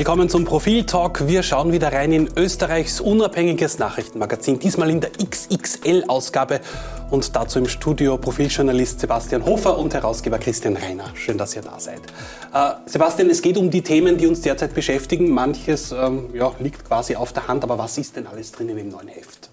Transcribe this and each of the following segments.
Willkommen zum Profil Talk. Wir schauen wieder rein in Österreichs unabhängiges Nachrichtenmagazin, diesmal in der XXL-Ausgabe. Und dazu im Studio Profiljournalist Sebastian Hofer und Herausgeber Christian Reiner. Schön, dass ihr da seid. Äh, Sebastian, es geht um die Themen, die uns derzeit beschäftigen. Manches ähm, ja, liegt quasi auf der Hand, aber was ist denn alles drinnen im neuen Heft?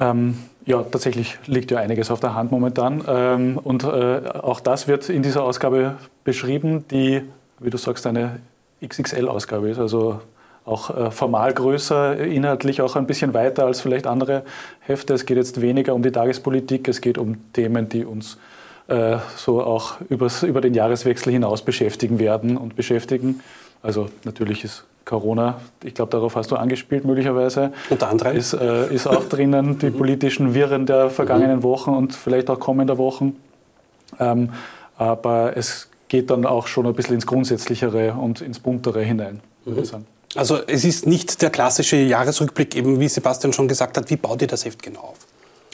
Ähm, ja, tatsächlich liegt ja einiges auf der Hand momentan. Ähm, und äh, auch das wird in dieser Ausgabe beschrieben, die, wie du sagst, eine XXL-Ausgabe ist. Also auch äh, formal größer, inhaltlich auch ein bisschen weiter als vielleicht andere Hefte. Es geht jetzt weniger um die Tagespolitik, es geht um Themen, die uns äh, so auch übers, über den Jahreswechsel hinaus beschäftigen werden und beschäftigen. Also natürlich ist Corona, ich glaube, darauf hast du angespielt möglicherweise. Unter anderem. Ist, äh, ist auch drinnen, die mhm. politischen Wirren der vergangenen mhm. Wochen und vielleicht auch kommender Wochen. Ähm, aber es geht dann auch schon ein bisschen ins Grundsätzlichere und ins Buntere hinein, würde ich mhm. sagen. Also es ist nicht der klassische Jahresrückblick, eben wie Sebastian schon gesagt hat. Wie baut ihr das Heft genau auf?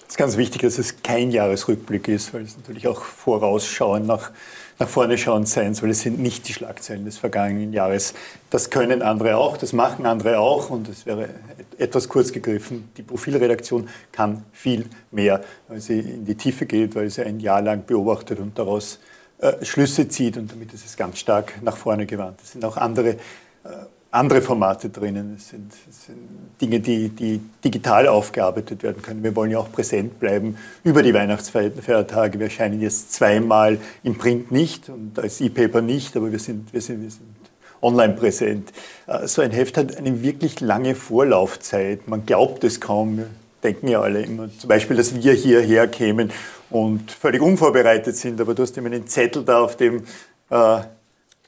Es ist ganz wichtig, dass es kein Jahresrückblick ist, weil es natürlich auch vorausschauen nach nach vorne schauend sein soll. Es sind nicht die Schlagzeilen des vergangenen Jahres. Das können andere auch, das machen andere auch und es wäre etwas kurz gegriffen. Die Profilredaktion kann viel mehr, weil sie in die Tiefe geht, weil sie ein Jahr lang beobachtet und daraus äh, Schlüsse zieht und damit ist es ganz stark nach vorne gewandt. Es sind auch andere äh, andere Formate drinnen. Es sind, es sind, Dinge, die, die digital aufgearbeitet werden können. Wir wollen ja auch präsent bleiben über die Weihnachtsfeiertage. Wir erscheinen jetzt zweimal im Print nicht und als E-Paper nicht, aber wir sind, wir sind, wir sind online präsent. Äh, so ein Heft hat eine wirklich lange Vorlaufzeit. Man glaubt es kaum. Denken ja alle immer zum Beispiel, dass wir hierher kämen und völlig unvorbereitet sind, aber du hast immer einen Zettel da, auf dem äh,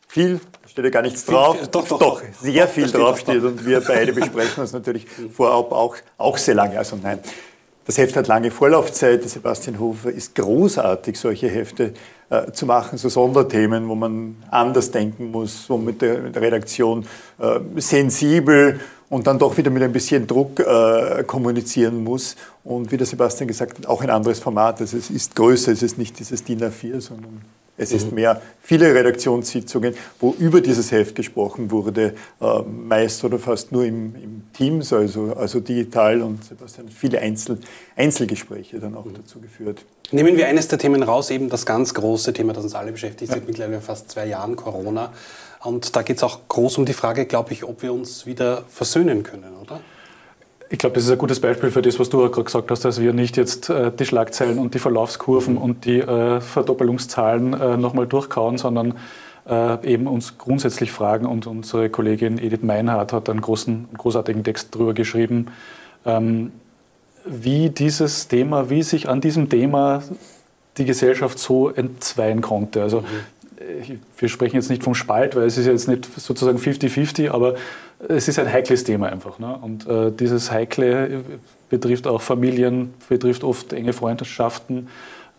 viel steht ja gar nichts drauf. Doch, doch, doch, sehr viel draufsteht und wir beide besprechen uns natürlich vorab auch, auch sehr lange. Also nein, das Heft hat lange Vorlaufzeit. Sebastian Hofer ist großartig, solche Hefte äh, zu machen, so Sonderthemen, wo man anders denken muss, wo mit der, mit der Redaktion äh, sensibel und dann doch wieder mit ein bisschen Druck äh, kommunizieren muss. Und wie der Sebastian gesagt hat, auch ein anderes Format. Also es ist größer, es ist nicht dieses DIN A4, sondern es ist mhm. mehr, viele Redaktionssitzungen, wo über dieses Heft gesprochen wurde, äh, meist oder fast nur im, im Teams, also, also digital und Sebastian hat viele Einzel, Einzelgespräche dann auch mhm. dazu geführt. Nehmen wir eines der Themen raus, eben das ganz große Thema, das uns alle beschäftigt, ja. seit mittlerweile fast zwei Jahren Corona. Und da geht es auch groß um die Frage, glaube ich, ob wir uns wieder versöhnen können, oder? Ich glaube, das ist ein gutes Beispiel für das, was du gerade gesagt hast, dass wir nicht jetzt äh, die Schlagzeilen und die Verlaufskurven und die äh, Verdoppelungszahlen äh, nochmal durchkauen, sondern äh, eben uns grundsätzlich fragen. Und unsere Kollegin Edith Meinhardt hat einen großen, großartigen Text darüber geschrieben, ähm, wie dieses Thema, wie sich an diesem Thema die Gesellschaft so entzweien konnte. Also mhm. Äh, wir sprechen jetzt nicht vom Spalt, weil es ist jetzt nicht sozusagen 50-50, aber es ist ein heikles Thema einfach. Ne? Und äh, dieses Heikle betrifft auch Familien, betrifft oft enge Freundschaften,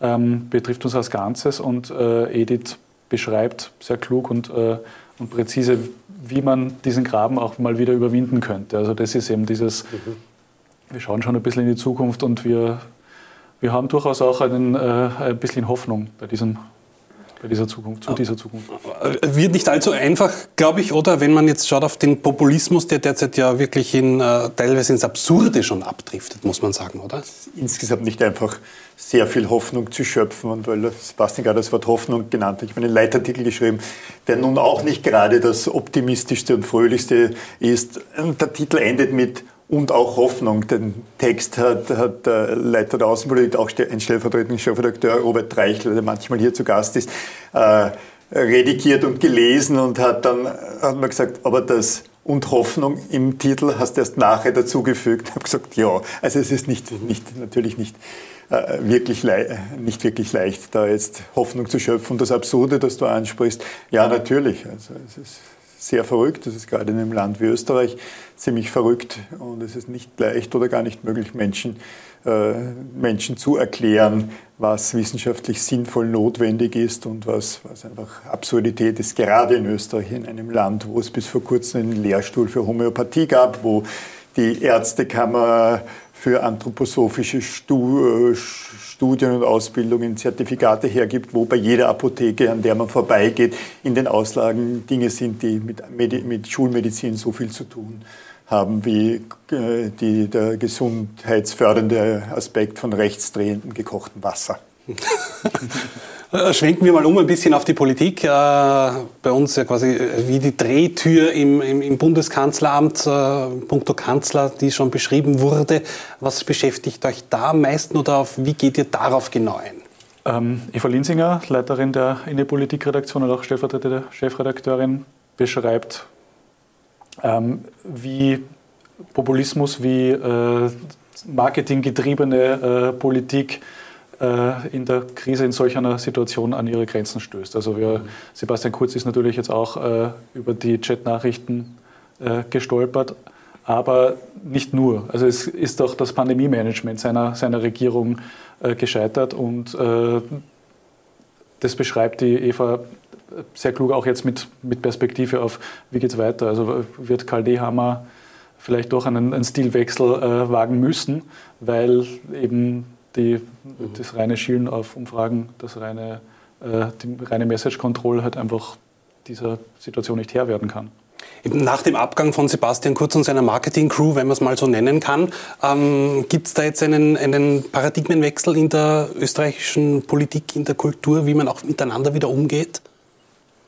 ähm, betrifft uns als Ganzes. Und äh, Edith beschreibt sehr klug und, äh, und präzise, wie man diesen Graben auch mal wieder überwinden könnte. Also das ist eben dieses, mhm. wir schauen schon ein bisschen in die Zukunft und wir, wir haben durchaus auch einen, äh, ein bisschen Hoffnung bei diesem bei dieser Zukunft, zu dieser Zukunft. Äh, wird nicht allzu einfach, glaube ich, oder wenn man jetzt schaut auf den Populismus, der derzeit ja wirklich in, äh, teilweise ins Absurde schon abdriftet, muss man sagen, oder? Insgesamt nicht einfach sehr viel Hoffnung zu schöpfen und weil Sebastian gerade das Wort Hoffnung genannt hat, ich habe einen Leitartikel geschrieben, der nun auch nicht gerade das optimistischste und fröhlichste ist. Der Titel endet mit und auch Hoffnung. Den Text hat, hat der Leiter der Außenpolitik, auch ein stellvertretender Chefredakteur Robert Treichler, der manchmal hier zu Gast ist, äh, redigiert und gelesen und hat dann hat man gesagt, aber das und Hoffnung im Titel hast du erst nachher dazugefügt. Ich habe gesagt, ja, also es ist nicht, nicht, natürlich nicht, äh, wirklich nicht wirklich leicht, da jetzt Hoffnung zu schöpfen. Das Absurde, das du ansprichst, ja, natürlich. Also es ist sehr verrückt. Das ist gerade in einem Land wie Österreich ziemlich verrückt und es ist nicht leicht oder gar nicht möglich, Menschen, äh, Menschen zu erklären, was wissenschaftlich sinnvoll notwendig ist und was, was einfach Absurdität ist. Gerade in Österreich, in einem Land, wo es bis vor kurzem einen Lehrstuhl für Homöopathie gab, wo die Ärztekammer für anthroposophische äh, Studien und Ausbildungen Zertifikate hergibt, wo bei jeder Apotheke, an der man vorbeigeht, in den Auslagen Dinge sind, die mit, mit Schulmedizin so viel zu tun haben wie äh, die, der gesundheitsfördernde Aspekt von rechtsdrehendem gekochten Wasser. Äh, schwenken wir mal um ein bisschen auf die Politik. Äh, bei uns ja quasi äh, wie die Drehtür im, im, im Bundeskanzleramt, punkto Kanzler, die schon beschrieben wurde. Was beschäftigt euch da am meisten oder auf, wie geht ihr darauf genau ein? Ähm, Eva Linsinger, Leiterin der Innenpolitikredaktion und auch stellvertretende Chefredakteurin, beschreibt, ähm, wie Populismus, wie äh, marketinggetriebene äh, Politik äh, in der Krise in solch einer Situation an ihre Grenzen stößt. Also wir. Sebastian Kurz ist natürlich jetzt auch äh, über die Chat-Nachrichten äh, gestolpert, aber nicht nur. Also es ist auch das Pandemie-Management seiner, seiner Regierung äh, gescheitert und äh, das beschreibt die Eva sehr klug auch jetzt mit, mit Perspektive auf, wie geht es weiter. Also wird Karl Dehammer vielleicht doch einen, einen Stilwechsel äh, wagen müssen, weil eben die, das reine Schielen auf Umfragen, das reine, äh, die reine Message Control halt einfach dieser Situation nicht Herr werden kann. Nach dem Abgang von Sebastian Kurz und seiner Marketing-Crew, wenn man es mal so nennen kann, ähm, gibt es da jetzt einen, einen Paradigmenwechsel in der österreichischen Politik, in der Kultur, wie man auch miteinander wieder umgeht?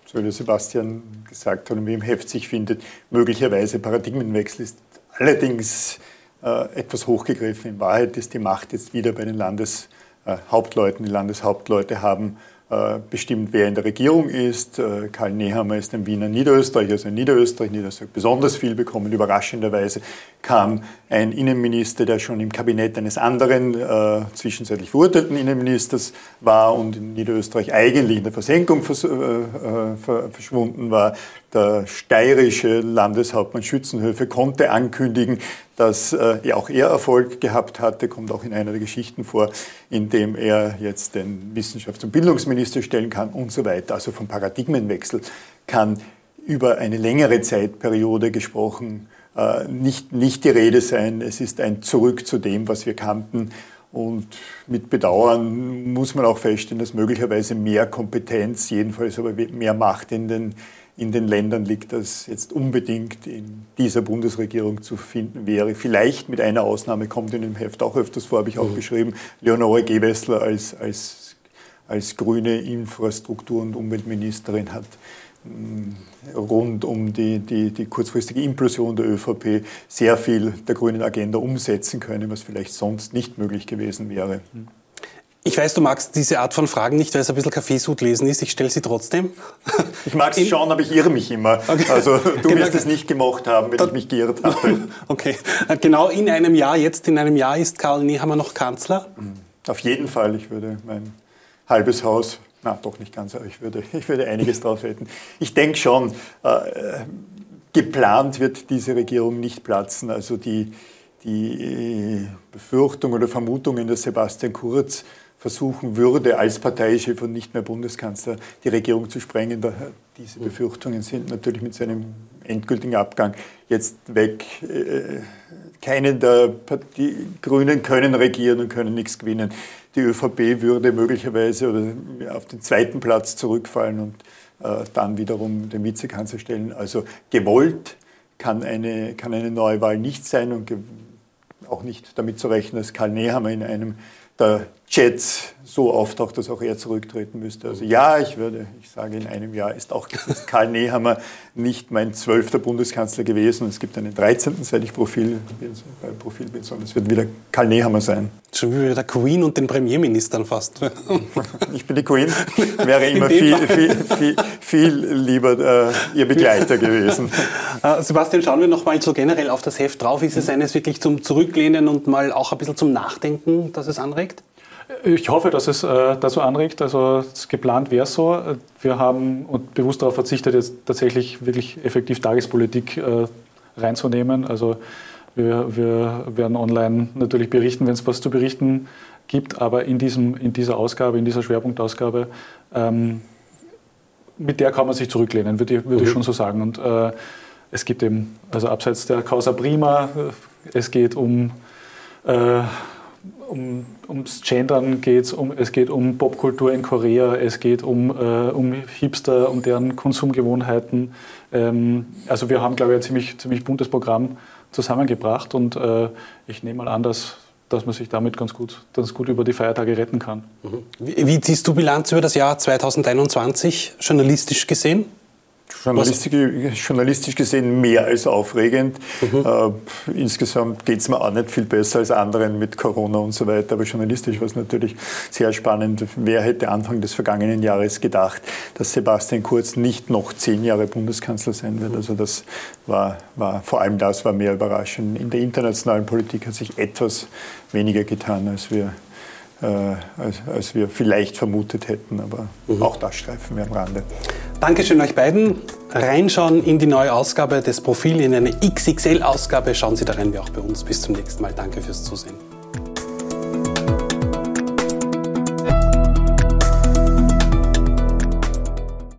So wie Sebastian gesagt hat und wie im Heft sich findet, möglicherweise Paradigmenwechsel ist allerdings äh, etwas hochgegriffen. In Wahrheit ist die Macht jetzt wieder bei den Landeshauptleuten. Die Landeshauptleute haben äh, bestimmt, wer in der Regierung ist. Äh, Karl Nehammer ist ein Wiener Niederösterreich, also in Niederösterreich. Niederösterreich besonders viel bekommen. Überraschenderweise kam ein Innenminister, der schon im Kabinett eines anderen, äh, zwischenzeitlich verurteilten Innenministers war und in Niederösterreich eigentlich in der Versenkung vers äh, äh, verschwunden war. Der steirische Landeshauptmann Schützenhöfe konnte ankündigen, dass äh, auch er Erfolg gehabt hatte, kommt auch in einer der Geschichten vor, in dem er jetzt den Wissenschafts- und Bildungsminister stellen kann und so weiter. Also vom Paradigmenwechsel kann über eine längere Zeitperiode gesprochen äh, nicht, nicht die Rede sein. Es ist ein Zurück zu dem, was wir kannten. Und mit Bedauern muss man auch feststellen, dass möglicherweise mehr Kompetenz, jedenfalls aber mehr Macht in den in den Ländern liegt, das jetzt unbedingt in dieser Bundesregierung zu finden wäre. Vielleicht mit einer Ausnahme kommt in dem Heft auch öfters vor, habe ich auch mhm. geschrieben, Leonore Gewessler als, als, als grüne Infrastruktur- und Umweltministerin hat mm, rund um die, die, die kurzfristige Implosion der ÖVP sehr viel der grünen Agenda umsetzen können, was vielleicht sonst nicht möglich gewesen wäre. Mhm. Ich weiß, du magst diese Art von Fragen nicht, weil es ein bisschen Kaffeesud lesen ist. Ich stelle sie trotzdem. Ich mag es schon, aber ich irre mich immer. Okay. Also du genau. wirst es nicht gemocht haben, wenn ich mich geirrt habe. Okay. Genau in einem Jahr, jetzt in einem Jahr ist Karl Nehammer noch Kanzler? Mhm. Auf jeden Fall. Ich würde mein halbes Haus, na doch nicht ganz, aber ich würde, ich würde einiges drauf hätten. Ich denke schon, äh, geplant wird diese Regierung nicht platzen. Also die, die Befürchtung oder Vermutungen, dass Sebastian Kurz versuchen würde, als Parteichef und nicht mehr Bundeskanzler die Regierung zu sprengen. Diese Befürchtungen sind natürlich mit seinem endgültigen Abgang jetzt weg. Äh, keine der die Grünen können regieren und können nichts gewinnen. Die ÖVP würde möglicherweise auf den zweiten Platz zurückfallen und äh, dann wiederum den Vizekanzler stellen. Also gewollt kann eine, kann eine Neuwahl nicht sein und auch nicht damit zu rechnen, dass Karl Nehammer in einem der Chats so auftaucht, dass auch er zurücktreten müsste. Also ja, ich würde, ich sage, in einem Jahr ist auch ist Karl Nehammer nicht mein zwölfter Bundeskanzler gewesen. Es gibt einen 13. seit ich Profil bin, äh, Profil bin, sondern es wird wieder Karl Nehammer sein. Schon wie der Queen und den Premierministern fast. ich bin die Queen, wäre immer viel, viel, viel, viel, lieber äh, Ihr Begleiter gewesen. Äh, Sebastian, schauen wir noch mal so generell auf das Heft drauf. Ist es eines wirklich zum Zurücklehnen und mal auch ein bisschen zum Nachdenken, dass es anregt? Ich hoffe, dass es äh, dazu anregt. Also geplant wäre es so. Wir haben und bewusst darauf verzichtet, jetzt tatsächlich wirklich effektiv Tagespolitik äh, reinzunehmen. Also wir, wir, werden online natürlich berichten, wenn es was zu berichten gibt, aber in, diesem, in dieser Ausgabe, in dieser Schwerpunktausgabe, ähm, mit der kann man sich zurücklehnen, würde ich, würd ich schon so sagen. Und äh, es gibt eben, also abseits der Causa Prima, äh, es geht um äh, um, ums Gendern geht um, es geht um Popkultur in Korea, es geht um, äh, um Hipster, um deren Konsumgewohnheiten. Ähm, also wir haben, glaube ich, ein ziemlich, ziemlich buntes Programm zusammengebracht und äh, ich nehme mal an, dass, dass man sich damit ganz gut, ganz gut über die Feiertage retten kann. Mhm. Wie, wie ziehst du Bilanz über das Jahr 2021 journalistisch gesehen? Journalistisch, gesehen mehr als aufregend. Mhm. Äh, insgesamt geht es mir auch nicht viel besser als anderen mit Corona und so weiter, aber journalistisch war es natürlich sehr spannend. Wer hätte Anfang des vergangenen Jahres gedacht, dass Sebastian Kurz nicht noch zehn Jahre Bundeskanzler sein wird? Also das war, war, vor allem das war mehr überraschend. In der internationalen Politik hat sich etwas weniger getan, als wir äh, als, als, wir vielleicht vermutet hätten. Aber mhm. auch das streifen wir am Rande. Dankeschön euch beiden. Reinschauen in die neue Ausgabe des Profil, in eine XXL-Ausgabe. Schauen Sie da rein, wie auch bei uns. Bis zum nächsten Mal. Danke fürs Zusehen.